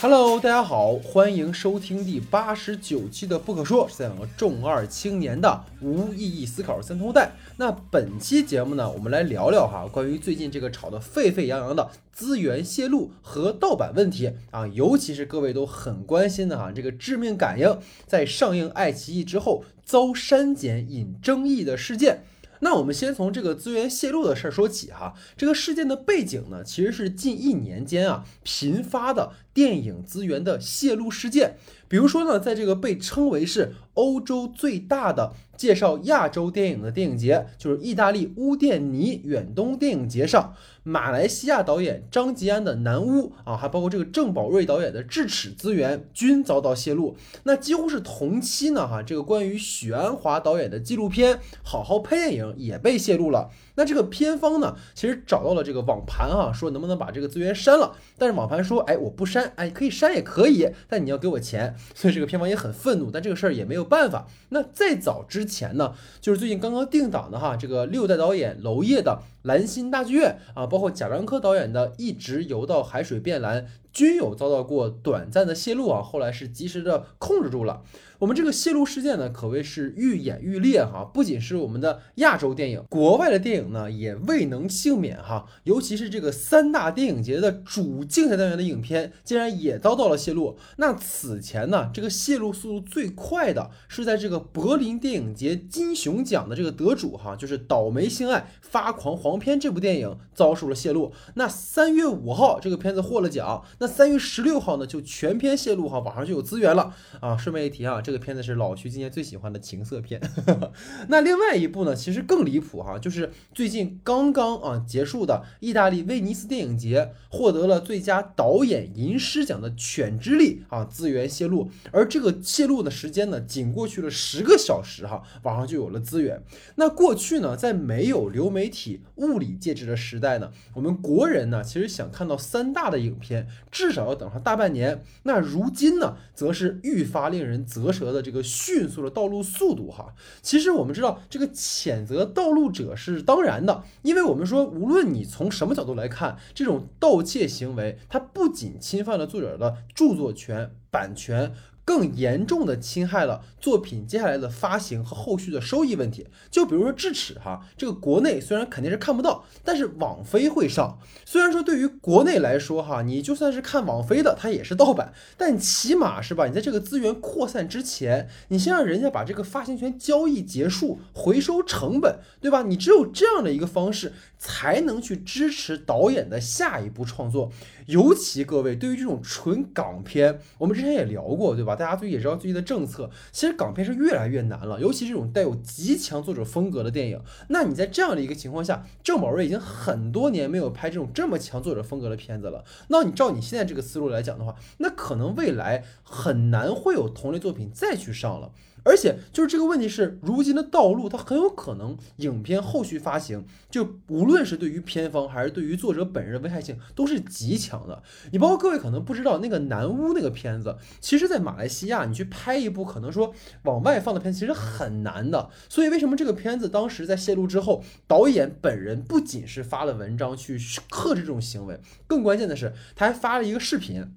Hello，大家好，欢迎收听第八十九期的《不可说》，是两个重二青年的无意义思考三通带。那本期节目呢，我们来聊聊哈，关于最近这个炒得沸沸扬扬的资源泄露和盗版问题啊，尤其是各位都很关心的哈，这个《致命感应》在上映爱奇艺之后遭删减引争议的事件。那我们先从这个资源泄露的事儿说起哈。这个事件的背景呢，其实是近一年间啊频发的电影资源的泄露事件。比如说呢，在这个被称为是欧洲最大的介绍亚洲电影的电影节，就是意大利乌甸尼远东电影节上，马来西亚导演张吉安的《南屋》啊，还包括这个郑宝瑞导演的《智齿》资源均遭到泄露。那几乎是同期呢，哈，这个关于许鞍华导演的纪录片《好好拍电影》也被泄露了。那这个片方呢，其实找到了这个网盘啊，说能不能把这个资源删了？但是网盘说，哎，我不删，哎，可以删也可以，但你要给我钱。所以这个片方也很愤怒，但这个事儿也没有办法。那再早之前呢，就是最近刚刚定档的哈，这个六代导演娄烨的蓝心大剧院啊，包括贾樟柯导演的一直游到海水变蓝，均有遭到过短暂的泄露啊，后来是及时的控制住了。我们这个泄露事件呢，可谓是愈演愈烈哈。不仅是我们的亚洲电影，国外的电影呢也未能幸免哈。尤其是这个三大电影节的主竞赛单元的影片，竟然也遭到了泄露。那此前呢，这个泄露速度最快的是在这个柏林电影节金熊奖的这个得主哈，就是《倒霉性爱发狂黄片》这部电影遭受了泄露。那三月五号这个片子获了奖，那三月十六号呢就全片泄露哈，网上就有资源了啊。顺便一提啊。这个片子是老徐今年最喜欢的情色片，那另外一部呢，其实更离谱哈，就是最近刚刚啊结束的意大利威尼斯电影节获得了最佳导演银狮奖的《犬之力》啊资源泄露，而这个泄露的时间呢，仅过去了十个小时哈，网上就有了资源。那过去呢，在没有流媒体物理介质的时代呢，我们国人呢，其实想看到三大的影片，至少要等上大半年。那如今呢，则是愈发令人啧。舌的这个迅速的道路速度哈，其实我们知道这个谴责道路者是当然的，因为我们说无论你从什么角度来看，这种盗窃行为它不仅侵犯了作者的著作权、版权。更严重的侵害了作品接下来的发行和后续的收益问题。就比如说智齿哈，这个国内虽然肯定是看不到，但是网飞会上。虽然说对于国内来说哈，你就算是看网飞的，它也是盗版，但起码是吧？你在这个资源扩散之前，你先让人家把这个发行权交易结束，回收成本，对吧？你只有这样的一个方式。才能去支持导演的下一部创作，尤其各位对于这种纯港片，我们之前也聊过，对吧？大家最也知道最近的政策，其实港片是越来越难了，尤其这种带有极强作者风格的电影。那你在这样的一个情况下，郑宝瑞已经很多年没有拍这种这么强作者风格的片子了。那你照你现在这个思路来讲的话，那可能未来很难会有同类作品再去上了。而且就是这个问题是，如今的道路它很有可能影片后续发行，就无论是对于片方还是对于作者本人危害性都是极强的。你包括各位可能不知道，那个南屋那个片子，其实在马来西亚你去拍一部可能说往外放的片子，其实很难的。所以为什么这个片子当时在泄露之后，导演本人不仅是发了文章去克制这种行为，更关键的是他还发了一个视频。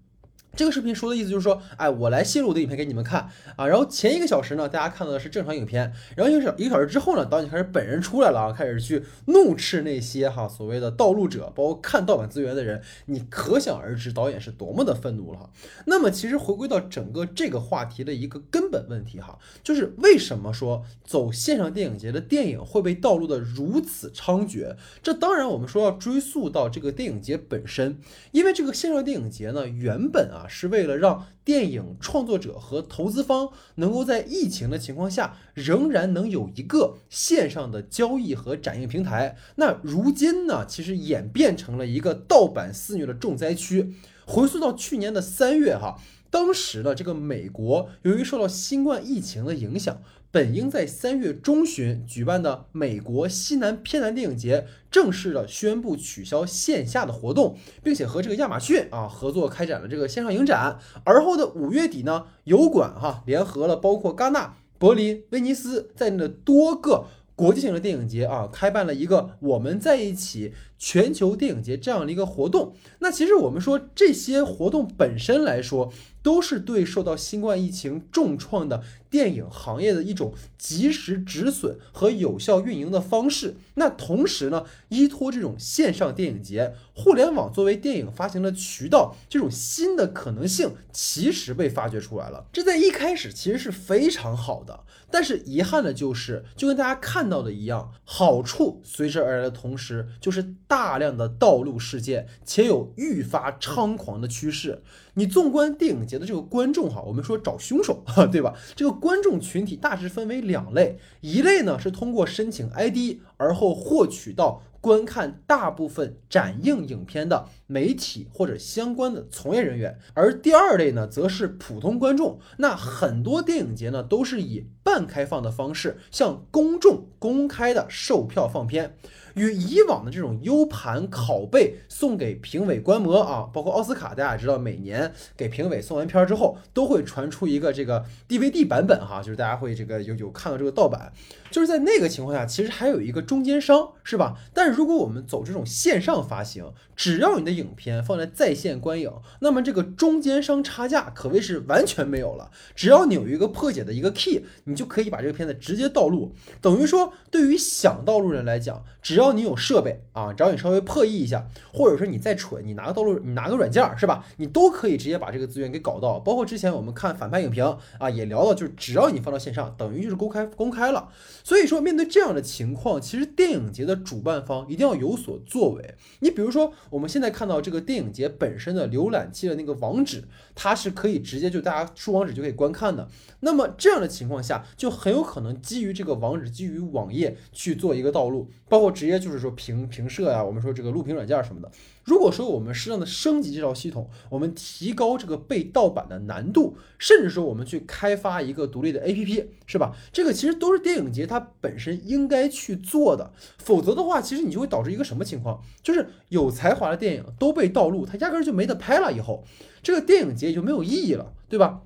这个视频说的意思就是说，哎，我来泄露我的影片给你们看啊。然后前一个小时呢，大家看到的是正常影片。然后一个小一个小时之后呢，导演开始本人出来了啊，开始去怒斥那些哈所谓的盗录者，包括看盗版资源的人。你可想而知，导演是多么的愤怒了哈。那么其实回归到整个这个话题的一个根本问题哈，就是为什么说走线上电影节的电影会被盗录的如此猖獗？这当然我们说要追溯到这个电影节本身，因为这个线上电影节呢，原本啊。啊，是为了让电影创作者和投资方能够在疫情的情况下，仍然能有一个线上的交易和展映平台。那如今呢，其实演变成了一个盗版肆虐的重灾区。回溯到去年的三月，哈，当时的这个美国，由于受到新冠疫情的影响。本应在三月中旬举办的美国西南偏南电影节，正式的宣布取消线下的活动，并且和这个亚马逊啊合作开展了这个线上影展。而后的五月底呢，油管哈联合了包括戛纳、柏林、威尼斯在内的多个。国际性的电影节啊，开办了一个我们在一起全球电影节这样的一个活动。那其实我们说这些活动本身来说，都是对受到新冠疫情重创的电影行业的一种及时止损和有效运营的方式。那同时呢，依托这种线上电影节，互联网作为电影发行的渠道，这种新的可能性其实被发掘出来了。这在一开始其实是非常好的，但是遗憾的就是，就跟大家看到的一样，好处随之而来的同时，就是大量的道路事件，且有愈发猖狂的趋势。你纵观电影节的这个观众哈，我们说找凶手，对吧？这个观众群体大致分为两类，一类呢是通过申请 ID 而后获取到观看大部分展映影片的媒体或者相关的从业人员，而第二类呢则是普通观众。那很多电影节呢都是以半开放的方式向公众公开的售票放片。与以往的这种 U 盘拷贝送给评委观摩啊，包括奥斯卡，大家也知道，每年给评委送完片之后，都会传出一个这个 DVD 版本哈，就是大家会这个有有看到这个盗版，就是在那个情况下，其实还有一个中间商，是吧？但是如果我们走这种线上发行，只要你的影片放在在线观影，那么这个中间商差价可谓是完全没有了。只要你有一个破解的一个 key，你就可以把这个片子直接盗录，等于说对于想盗录人来讲，只要你有设备啊，只要你稍微破译一下，或者说你再蠢，你拿个道路，你拿个软件是吧？你都可以直接把这个资源给搞到。包括之前我们看反派影评啊，也聊到，就是只要你放到线上，等于就是公开公开了。所以说，面对这样的情况，其实电影节的主办方一定要有所作为。你比如说，我们现在看到这个电影节本身的浏览器的那个网址，它是可以直接就大家输网址就可以观看的。那么这样的情况下，就很有可能基于这个网址，基于网页去做一个道路，包括直接就是说。评评摄呀，我们说这个录屏软件什么的。如果说我们适当的升级这套系统，我们提高这个被盗版的难度，甚至说我们去开发一个独立的 APP，是吧？这个其实都是电影节它本身应该去做的。否则的话，其实你就会导致一个什么情况？就是有才华的电影都被盗录，它压根儿就没得拍了。以后这个电影节也就没有意义了，对吧？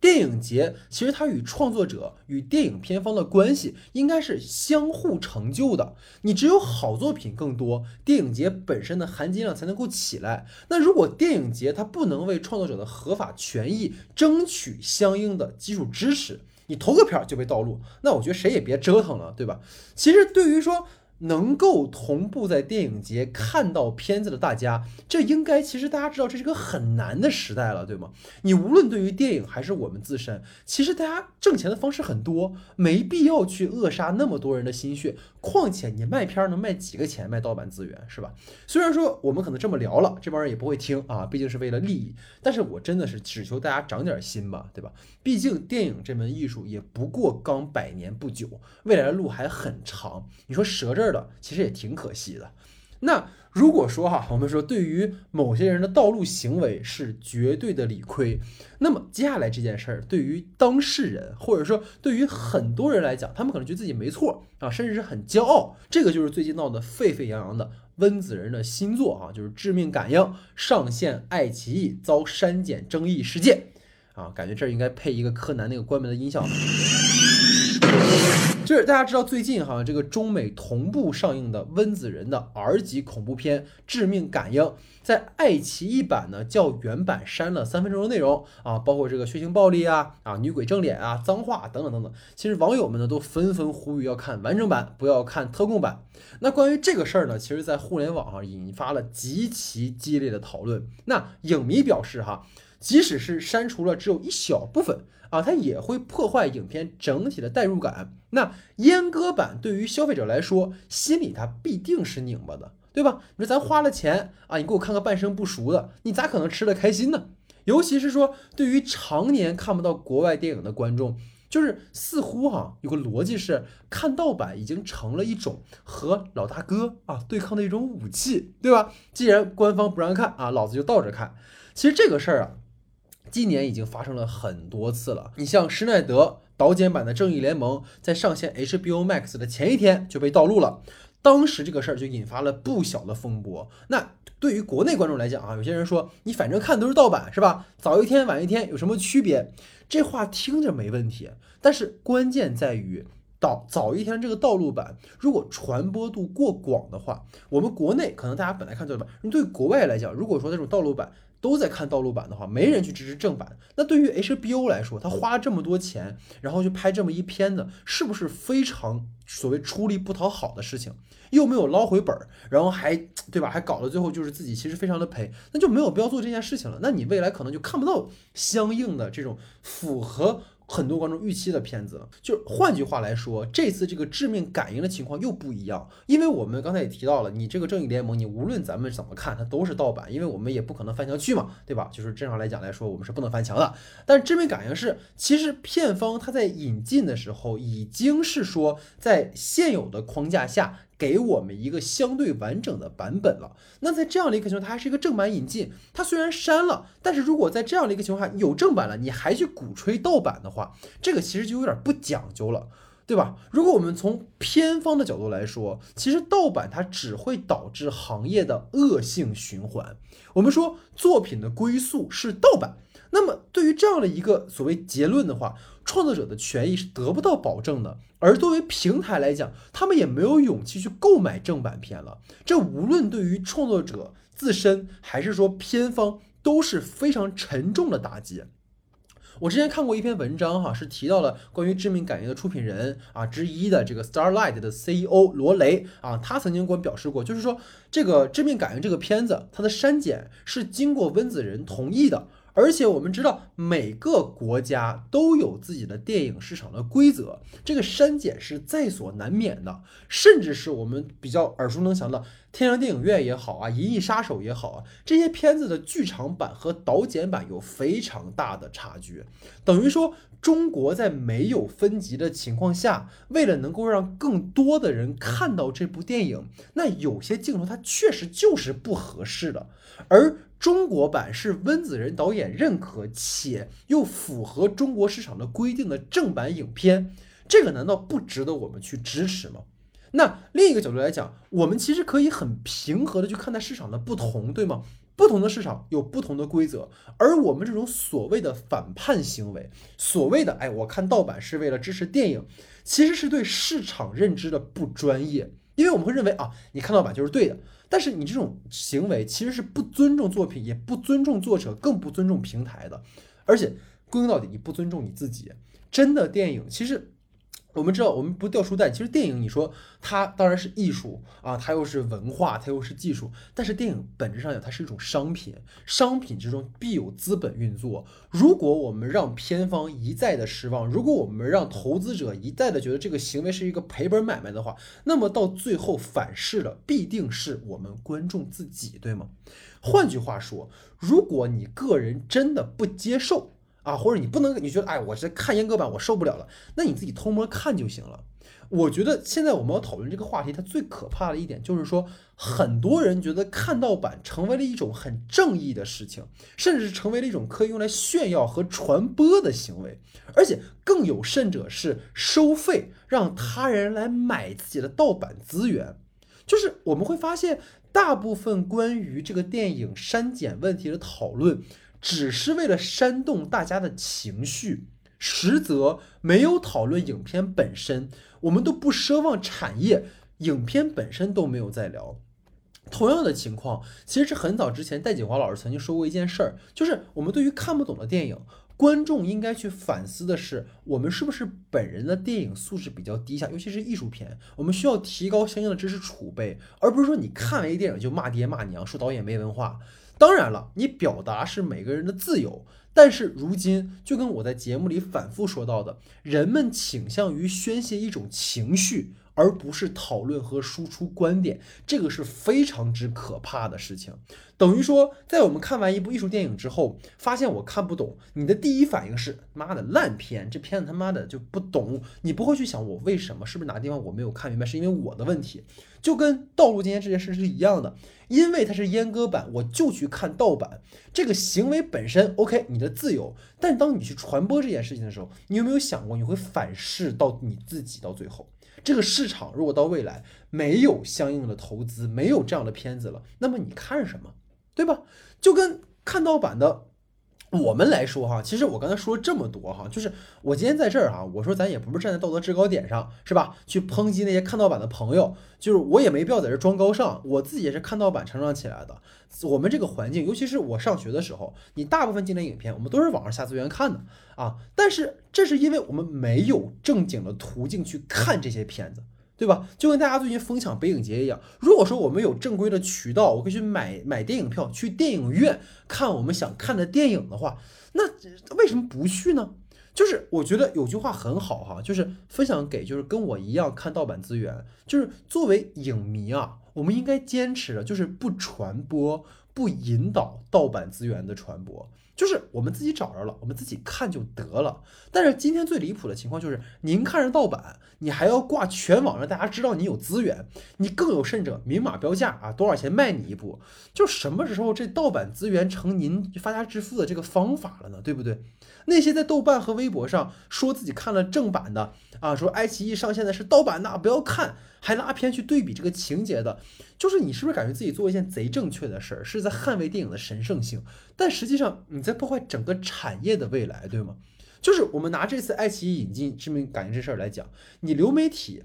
电影节其实它与创作者与电影片方的关系应该是相互成就的。你只有好作品更多，电影节本身的含金量才能够起来。那如果电影节它不能为创作者的合法权益争取相应的基础支持，你投个片儿就被盗录，那我觉得谁也别折腾了，对吧？其实对于说。能够同步在电影节看到片子的大家，这应该其实大家知道这是个很难的时代了，对吗？你无论对于电影还是我们自身，其实大家挣钱的方式很多，没必要去扼杀那么多人的心血。况且你卖片能卖几个钱？卖盗版资源是吧？虽然说我们可能这么聊了，这帮人也不会听啊，毕竟是为了利益。但是我真的是只求大家长点心吧，对吧？毕竟电影这门艺术也不过刚百年不久，未来的路还很长。你说折这儿了，其实也挺可惜的。那如果说哈，我们说对于某些人的道路行为是绝对的理亏，那么接下来这件事儿对于当事人或者说对于很多人来讲，他们可能觉得自己没错啊，甚至是很骄傲。这个就是最近闹得沸沸扬扬的温子仁的新作啊，就是《致命感应》上线爱奇艺遭删减争议事件啊，感觉这儿应该配一个柯南那个关门的音效。就是大家知道最近哈，这个中美同步上映的温子仁的 R 级恐怖片《致命感应》，在爱奇艺版呢较原版删了三分钟的内容啊，包括这个血腥暴力啊、啊女鬼正脸啊、脏话等等等等。其实网友们呢都纷纷呼吁要看完整版，不要看特供版。那关于这个事儿呢，其实在互联网上引发了极其激烈的讨论。那影迷表示哈，即使是删除了只有一小部分。啊，它也会破坏影片整体的代入感。那阉割版对于消费者来说，心里它必定是拧巴的，对吧？你说咱花了钱啊，你给我看个半生不熟的，你咋可能吃得开心呢？尤其是说，对于常年看不到国外电影的观众，就是似乎哈有个逻辑是，看盗版已经成了一种和老大哥啊对抗的一种武器，对吧？既然官方不让看啊，老子就倒着看。其实这个事儿啊。今年已经发生了很多次了。你像施耐德导剪版的《正义联盟》在上线 HBO Max 的前一天就被盗录了，当时这个事儿就引发了不小的风波。那对于国内观众来讲啊，有些人说你反正看都是盗版是吧？早一天晚一天有什么区别？这话听着没问题，但是关键在于早早一天这个盗录版如果传播度过广的话，我们国内可能大家本来看盗录版，对国外来讲，如果说那种盗录版都在看盗录版的话，没人去支持正版，那对于 HBO 来说，他花这么多钱，然后去拍这么一片子，是不是非常所谓出力不讨好的事情？又没有捞回本儿，然后还对吧？还搞到最后就是自己其实非常的赔，那就没有必要做这件事情了。那你未来可能就看不到相应的这种符合。很多观众预期的片子，就换句话来说，这次这个致命感应的情况又不一样，因为我们刚才也提到了，你这个正义联盟，你无论咱们怎么看，它都是盗版，因为我们也不可能翻墙去嘛，对吧？就是正常来讲来说，我们是不能翻墙的。但致命感应是，其实片方它在引进的时候，已经是说在现有的框架下。给我们一个相对完整的版本了。那在这样的一个情况，它还是一个正版引进。它虽然删了，但是如果在这样的一个情况下有正版了，你还去鼓吹盗版的话，这个其实就有点不讲究了，对吧？如果我们从片方的角度来说，其实盗版它只会导致行业的恶性循环。我们说作品的归宿是盗版。那么，对于这样的一个所谓结论的话，创作者的权益是得不到保证的。而作为平台来讲，他们也没有勇气去购买正版片了。这无论对于创作者自身，还是说片方，都是非常沉重的打击。我之前看过一篇文章，哈，是提到了关于《致命感应》的出品人啊之一的这个 Starlight 的 CEO 罗雷啊，他曾经给我表示过，就是说这个《致命感应》这个片子，它的删减是经过温子仁同意的。而且我们知道，每个国家都有自己的电影市场的规则，这个删减是在所难免的。甚至是我们比较耳熟能详的《天堂电影院》也好啊，《银翼杀手》也好啊，这些片子的剧场版和导剪版有非常大的差距。等于说，中国在没有分级的情况下，为了能够让更多的人看到这部电影，那有些镜头它确实就是不合适的，而。中国版是温子仁导演认可且又符合中国市场的规定的正版影片，这个难道不值得我们去支持吗？那另一个角度来讲，我们其实可以很平和的去看待市场的不同，对吗？不同的市场有不同的规则，而我们这种所谓的反叛行为，所谓的哎，我看盗版是为了支持电影，其实是对市场认知的不专业，因为我们会认为啊，你看盗版就是对的。但是你这种行为其实是不尊重作品，也不尊重作者，更不尊重平台的。而且归根到底，你不尊重你自己。真的电影其实。我们知道，我们不掉书袋。其实电影，你说它当然是艺术啊，它又是文化，它又是技术。但是电影本质上讲，它是一种商品，商品之中必有资本运作。如果我们让片方一再的失望，如果我们让投资者一再的觉得这个行为是一个赔本买卖的话，那么到最后反噬的必定是我们观众自己，对吗？换句话说，如果你个人真的不接受，啊，或者你不能，你觉得哎，我是看阉割版，我受不了了，那你自己偷摸看就行了。我觉得现在我们要讨论这个话题，它最可怕的一点就是说，很多人觉得看盗版成为了一种很正义的事情，甚至是成为了一种可以用来炫耀和传播的行为，而且更有甚者是收费让他人来买自己的盗版资源。就是我们会发现，大部分关于这个电影删减问题的讨论。只是为了煽动大家的情绪，实则没有讨论影片本身。我们都不奢望产业，影片本身都没有在聊。同样的情况，其实是很早之前戴锦华老师曾经说过一件事儿，就是我们对于看不懂的电影，观众应该去反思的是，我们是不是本人的电影素质比较低下，尤其是艺术片，我们需要提高相应的知识储备，而不是说你看完一电影就骂爹骂娘，说导演没文化。当然了，你表达是每个人的自由，但是如今就跟我在节目里反复说到的，人们倾向于宣泄一种情绪。而不是讨论和输出观点，这个是非常之可怕的事情。等于说，在我们看完一部艺术电影之后，发现我看不懂，你的第一反应是妈的烂片，这片子他妈的就不懂。你不会去想我为什么，是不是哪个地方我没有看明白，是因为我的问题。就跟盗录今天这件事是一样的，因为它是阉割版，我就去看盗版。这个行为本身 OK，你的自由。但当你去传播这件事情的时候，你有没有想过你会反噬到你自己？到最后。这个市场如果到未来没有相应的投资，没有这样的片子了，那么你看什么，对吧？就跟看盗版的我们来说哈，其实我刚才说了这么多哈，就是我今天在这儿啊，我说咱也不是站在道德制高点上，是吧？去抨击那些看盗版的朋友，就是我也没必要在这装高尚，我自己也是看盗版成长起来的。我们这个环境，尤其是我上学的时候，你大部分经典影片我们都是网上下资源看的啊，但是这是因为我们没有正经的途径去看这些片子。对吧？就跟大家最近疯抢北影节一样，如果说我们有正规的渠道，我可以去买买电影票，去电影院看我们想看的电影的话，那为什么不去呢？就是我觉得有句话很好哈，就是分享给就是跟我一样看盗版资源，就是作为影迷啊，我们应该坚持的就是不传播、不引导盗版资源的传播。就是我们自己找着了，我们自己看就得了。但是今天最离谱的情况就是，您看着盗版，你还要挂全网让大家知道你有资源，你更有甚者明码标价啊，多少钱卖你一部？就什么时候这盗版资源成您发家致富的这个方法了呢？对不对？那些在豆瓣和微博上说自己看了正版的啊，说爱奇艺上线的是盗版的，不要看，还拉片去对比这个情节的，就是你是不是感觉自己做一件贼正确的事儿，是在捍卫电影的神圣性？但实际上你在破坏整个产业的未来，对吗？就是我们拿这次爱奇艺引进知名感应这事儿来讲，你流媒体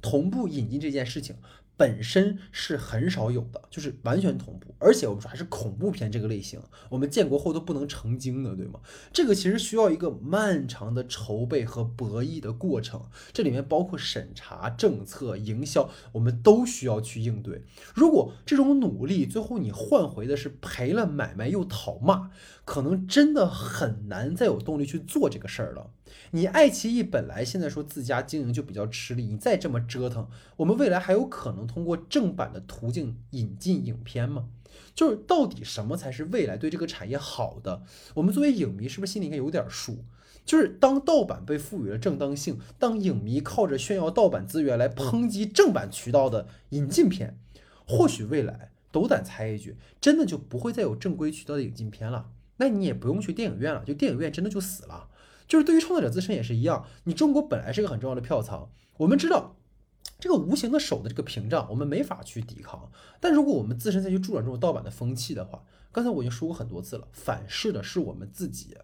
同步引进这件事情。本身是很少有的，就是完全同步，而且我们说还是恐怖片这个类型，我们建国后都不能成精的，对吗？这个其实需要一个漫长的筹备和博弈的过程，这里面包括审查、政策、营销，我们都需要去应对。如果这种努力最后你换回的是赔了买卖又讨骂，可能真的很难再有动力去做这个事儿了。你爱奇艺本来现在说自家经营就比较吃力，你再这么折腾，我们未来还有可能通过正版的途径引进影片吗？就是到底什么才是未来对这个产业好的？我们作为影迷是不是心里应该有点数？就是当盗版被赋予了正当性，当影迷靠着炫耀盗版资源来抨击正版渠道的引进片，或许未来斗胆猜一句，真的就不会再有正规渠道的引进片了。那你也不用去电影院了，就电影院真的就死了。就是对于创作者自身也是一样，你中国本来是一个很重要的票仓，我们知道这个无形的手的这个屏障，我们没法去抵抗。但如果我们自身再去助长这种盗版的风气的话，刚才我已经说过很多次了，反噬的是我们自己。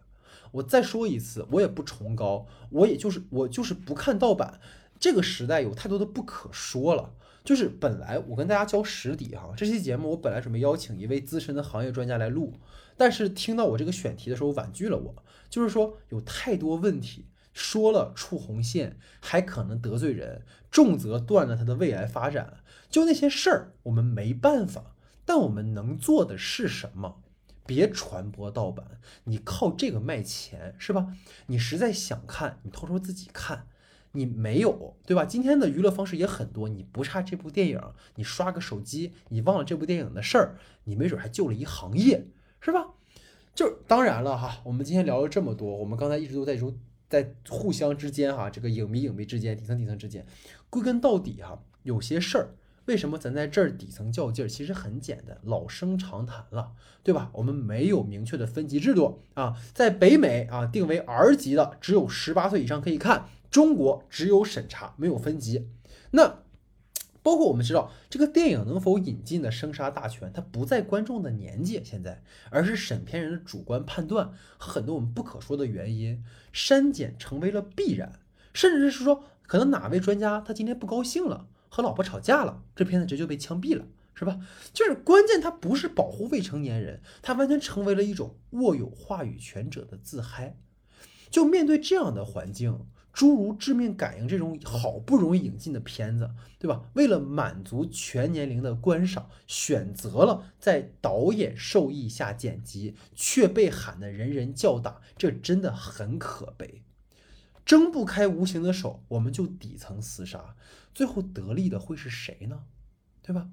我再说一次，我也不崇高，我也就是我就是不看盗版。这个时代有太多的不可说了。就是本来我跟大家交实底哈，这期节目我本来准备邀请一位资深的行业专家来录，但是听到我这个选题的时候婉拒了我，就是说有太多问题说了触红线，还可能得罪人，重则断了他的未来发展。就那些事儿我们没办法，但我们能做的是什么？别传播盗版，你靠这个卖钱是吧？你实在想看，你偷偷自己看。你没有对吧？今天的娱乐方式也很多，你不差这部电影，你刷个手机，你忘了这部电影的事儿，你没准还救了一行业，是吧？就当然了哈，我们今天聊了这么多，我们刚才一直都在说，在互相之间哈，这个影迷影迷之间，底层底层之间，归根到底哈，有些事儿，为什么咱在这儿底层较劲儿？其实很简单，老生常谈了，对吧？我们没有明确的分级制度啊，在北美啊，定为 R 级的，只有十八岁以上可以看。中国只有审查，没有分级。那包括我们知道，这个电影能否引进的生杀大权，它不在观众的年纪现在，而是审片人的主观判断和很多我们不可说的原因，删减成为了必然。甚至是说，可能哪位专家他今天不高兴了，和老婆吵架了，这片子直接就被枪毙了，是吧？就是关键，它不是保护未成年人，它完全成为了一种握有话语权者的自嗨。就面对这样的环境。诸如《致命感应》这种好不容易引进的片子，对吧？为了满足全年龄的观赏，选择了在导演授意下剪辑，却被喊得人人叫打，这真的很可悲。睁不开无形的手，我们就底层厮杀，最后得利的会是谁呢？对吧？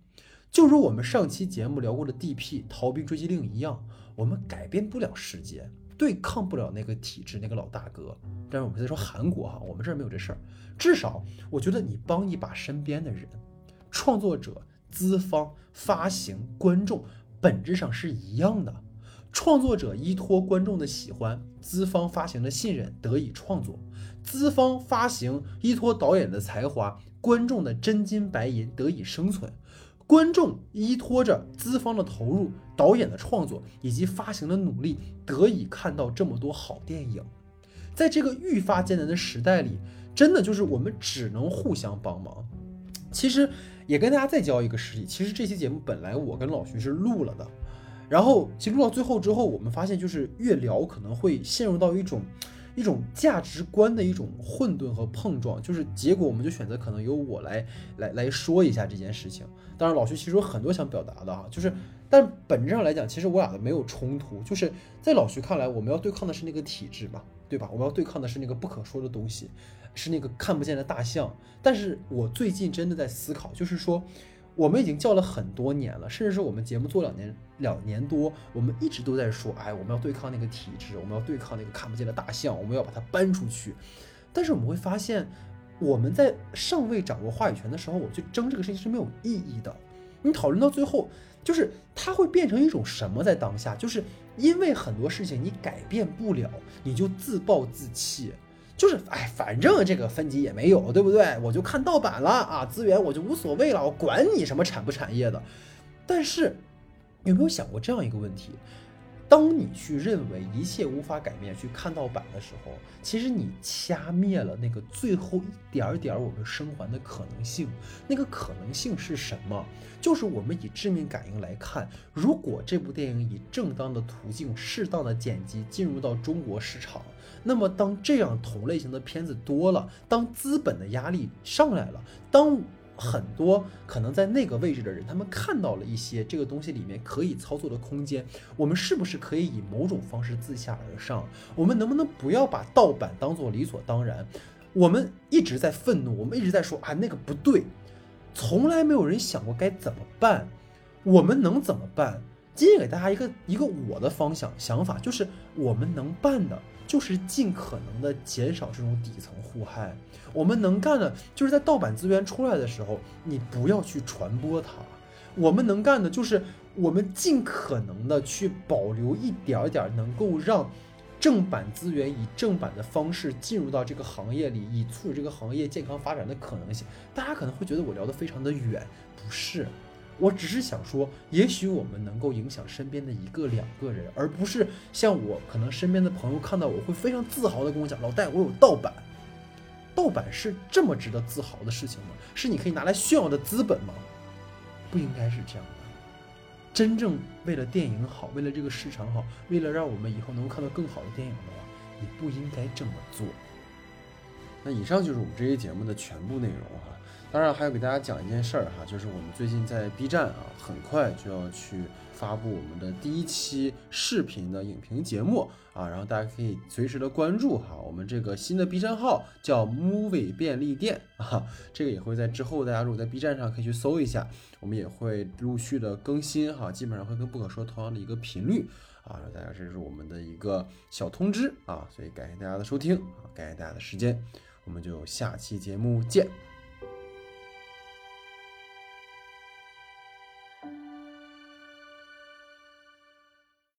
就如我们上期节目聊过的 D.P. 逃兵追击令一样，我们改变不了世界。对抗不了那个体制，那个老大哥。但是我们在说韩国哈，我们这儿没有这事儿。至少我觉得你帮一把身边的人，创作者、资方、发行、观众，本质上是一样的。创作者依托观众的喜欢，资方发行的信任得以创作；资方发行依托导演的才华，观众的真金白银得以生存。观众依托着资方的投入、导演的创作以及发行的努力，得以看到这么多好电影。在这个愈发艰难的时代里，真的就是我们只能互相帮忙。其实也跟大家再教一个实例，其实这期节目本来我跟老徐是录了的，然后其实录到最后之后，我们发现就是越聊可能会陷入到一种。一种价值观的一种混沌和碰撞，就是结果，我们就选择可能由我来来来说一下这件事情。当然，老徐其实有很多想表达的哈，就是，但本质上来讲，其实我俩的没有冲突。就是在老徐看来，我们要对抗的是那个体制嘛，对吧？我们要对抗的是那个不可说的东西，是那个看不见的大象。但是我最近真的在思考，就是说。我们已经叫了很多年了，甚至是我们节目做两年两年多，我们一直都在说，哎，我们要对抗那个体制，我们要对抗那个看不见的大象，我们要把它搬出去。但是我们会发现，我们在尚未掌握话语权的时候，我去争这个事情是没有意义的。你讨论到最后，就是它会变成一种什么？在当下，就是因为很多事情你改变不了，你就自暴自弃。就是哎，反正这个分级也没有，对不对？我就看盗版了啊，资源我就无所谓了，我管你什么产不产业的。但是有没有想过这样一个问题？当你去认为一切无法改变，去看盗版的时候，其实你掐灭了那个最后一点点我们生还的可能性。那个可能性是什么？就是我们以致命感应来看，如果这部电影以正当的途径、适当的剪辑进入到中国市场。那么，当这样同类型的片子多了，当资本的压力上来了，当很多可能在那个位置的人，他们看到了一些这个东西里面可以操作的空间，我们是不是可以以某种方式自下而上？我们能不能不要把盗版当做理所当然？我们一直在愤怒，我们一直在说啊那个不对，从来没有人想过该怎么办。我们能怎么办？今天给大家一个一个我的方向想法，就是我们能办的。就是尽可能的减少这种底层互害。我们能干的，就是在盗版资源出来的时候，你不要去传播它。我们能干的，就是我们尽可能的去保留一点儿点儿能够让正版资源以正版的方式进入到这个行业里，以促使这个行业健康发展的可能性。大家可能会觉得我聊得非常的远，不是。我只是想说，也许我们能够影响身边的一个两个人，而不是像我可能身边的朋友看到我会非常自豪的跟我讲：“老戴，我有盗版。”盗版是这么值得自豪的事情吗？是你可以拿来炫耀的资本吗？不应该是这样的。真正为了电影好，为了这个市场好，为了让我们以后能够看到更好的电影的话，你不应该这么做。那以上就是我们这期节目的全部内容哈。当然，还要给大家讲一件事儿哈，就是我们最近在 B 站啊，很快就要去发布我们的第一期视频的影评节目啊，然后大家可以随时的关注哈，我们这个新的 B 站号叫 Movie 便利店啊，这个也会在之后大家如果在 B 站上可以去搜一下，我们也会陆续的更新哈，基本上会跟不可说同样的一个频率啊，大家这是我们的一个小通知啊，所以感谢大家的收听啊，感谢大家的时间，我们就下期节目见。